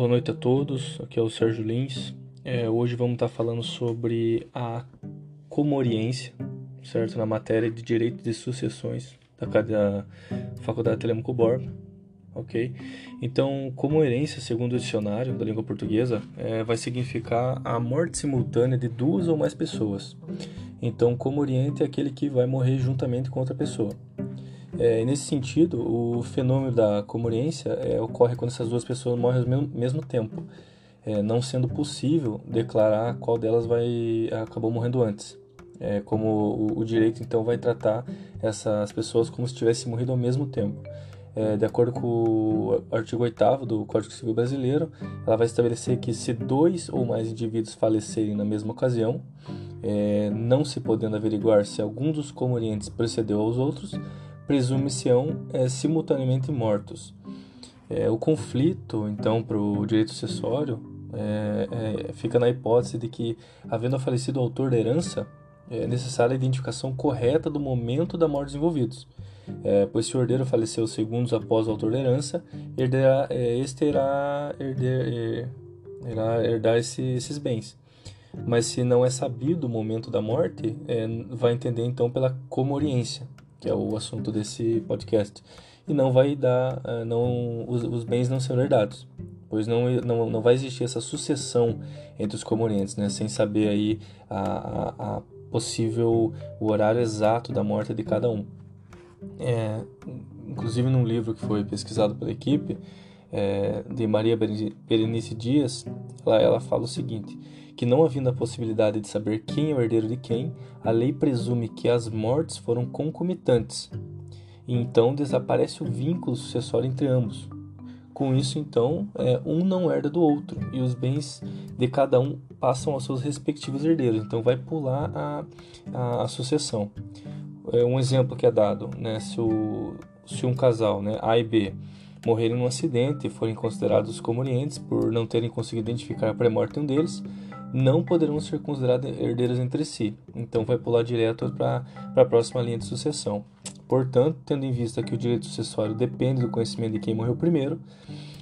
boa noite a todos. Aqui é o Sérgio Lins. É, hoje vamos estar falando sobre a comoriência, certo? Na matéria de Direito de Sucessões da, da Faculdade Telemaco Borba, ok? Então, comorência, segundo o dicionário da língua portuguesa, é, vai significar a morte simultânea de duas ou mais pessoas. Então, comoriente é aquele que vai morrer juntamente com outra pessoa. É, nesse sentido, o fenômeno da comoriência é, ocorre quando essas duas pessoas morrem ao mesmo, mesmo tempo, é, não sendo possível declarar qual delas vai acabou morrendo antes. É, como o, o, direito então vai tratar essas pessoas como se tivessem morrido ao mesmo tempo. É, de acordo com o artigo 8 do Código Civil Brasileiro, ela vai estabelecer que se dois ou mais indivíduos falecerem na mesma ocasião, é, não se podendo averiguar se algum dos comorientes precedeu aos outros, presume-se-ão é, simultaneamente mortos. É, o conflito, então, para o direito sucessório é, é, fica na hipótese de que, havendo falecido o autor da herança, é necessária a identificação correta do momento da morte dos envolvidos. É, pois se o herdeiro faleceu segundos após o autor da herança, herderá, é, este irá, herder, é, herdar esse, esses bens. Mas se não é sabido o momento da morte, é, vai entender então pela comoriência, que é o assunto desse podcast, e não vai dar, eh, não, os, os bens não serão herdados, pois não, não, não vai existir essa sucessão entre os comorientes, né, sem saber aí a, a, a possível o horário exato da morte de cada um. É, inclusive num livro que foi pesquisado pela equipe é, de Maria Berenice Dias, ela, ela fala o seguinte: que não havendo a possibilidade de saber quem é o herdeiro de quem, a lei presume que as mortes foram concomitantes, e então desaparece o vínculo sucessório entre ambos. Com isso, então, é, um não herda do outro e os bens de cada um passam aos seus respectivos herdeiros. Então, vai pular a, a, a sucessão. É um exemplo que é dado, né? Se, o, se um casal, né, A e B, morrerem num acidente e forem considerados comorientes por não terem conseguido identificar a pré-morte um deles, não poderão ser considerados herdeiros entre si, então vai pular direto para a próxima linha de sucessão. Portanto, tendo em vista que o direito sucessório depende do conhecimento de quem morreu primeiro,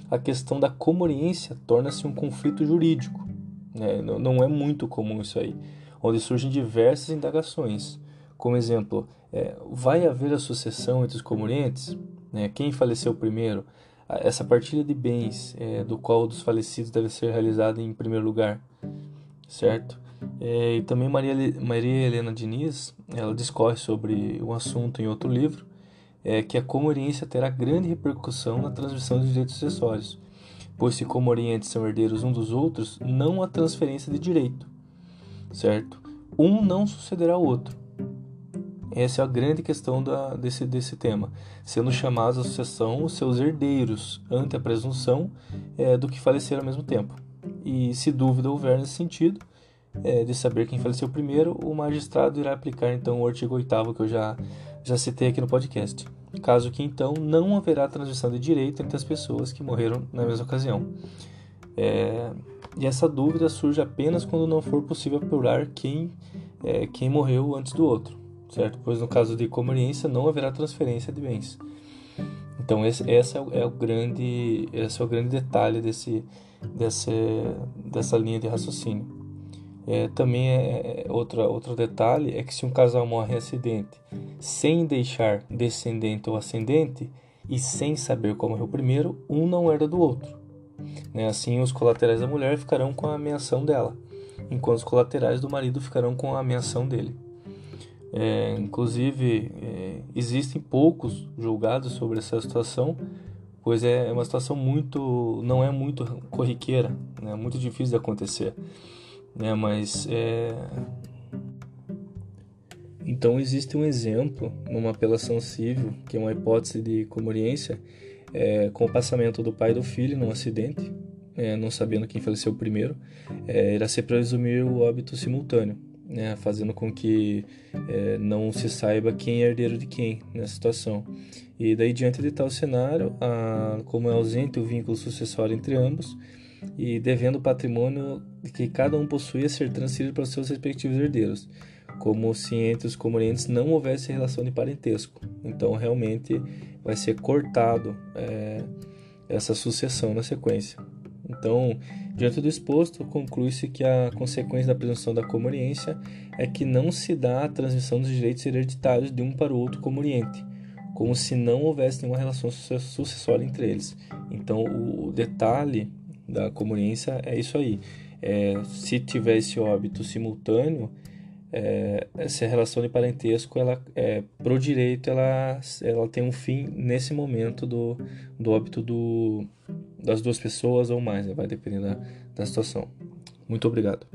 a questão da comoriência torna-se um conflito jurídico. Né? Não é muito comum isso aí, onde surgem diversas indagações. Como exemplo, é, vai haver a sucessão entre os comorientes? Né? Quem faleceu primeiro? Essa partilha de bens, é, do qual dos falecidos deve ser realizada em primeiro lugar certo? É, e também Maria, Maria Helena Diniz, ela discorre sobre o assunto em outro livro, é, que a comoriência terá grande repercussão na transmissão de direitos sucessórios, pois se comorientes são herdeiros um dos outros, não há transferência de direito, certo? Um não sucederá ao outro. Essa é a grande questão da, desse, desse tema, sendo chamados à sucessão os seus herdeiros, ante a presunção é, do que faleceram ao mesmo tempo. E se dúvida houver nesse sentido, é, de saber quem faleceu primeiro, o magistrado irá aplicar então o artigo 8 que eu já, já citei aqui no podcast. Caso que então não haverá transmissão de direito entre as pessoas que morreram na mesma ocasião. É, e essa dúvida surge apenas quando não for possível apurar quem, é, quem morreu antes do outro, certo? Pois no caso de comoriência não haverá transferência de bens. Então esse, esse é, o, é o grande, esse é o grande detalhe desse, dessa, dessa linha de raciocínio. É, também é, é, outra, outro detalhe é que se um casal morre em acidente sem deixar descendente ou ascendente e sem saber qual morreu primeiro, um não herda do outro. Né? Assim, os colaterais da mulher ficarão com a menção dela, enquanto os colaterais do marido ficarão com a menção dele. É, inclusive, é, existem poucos julgados sobre essa situação, pois é uma situação muito, não é muito corriqueira, né? muito difícil de acontecer, né? Mas é... então existe um exemplo numa apelação civil que é uma hipótese de comoriência é, com o passamento do pai e do filho num acidente, é, não sabendo quem faleceu primeiro, é, irá se presumir o óbito simultâneo né, fazendo com que é, não se saiba quem é herdeiro de quem nessa situação. E daí, diante de tal cenário, a, como é ausente o vínculo sucessório entre ambos, e devendo o patrimônio que cada um possuía ser transferido para os seus respectivos herdeiros, como se entre os comorientes não houvesse relação de parentesco. Então, realmente vai ser cortado é, essa sucessão na sequência. Então, diante do exposto, conclui-se que a consequência da presunção da comoriência é que não se dá a transmissão dos direitos hereditários de um para o outro comoriente, como se não houvesse nenhuma relação sucessória entre eles. Então, o detalhe da comoriência é isso aí. É, se tiver esse óbito simultâneo, é, essa relação de parentesco, ela, é, pro direito, ela, ela tem um fim nesse momento do, do óbito do, das duas pessoas ou mais, né? vai depender da, da situação. Muito obrigado.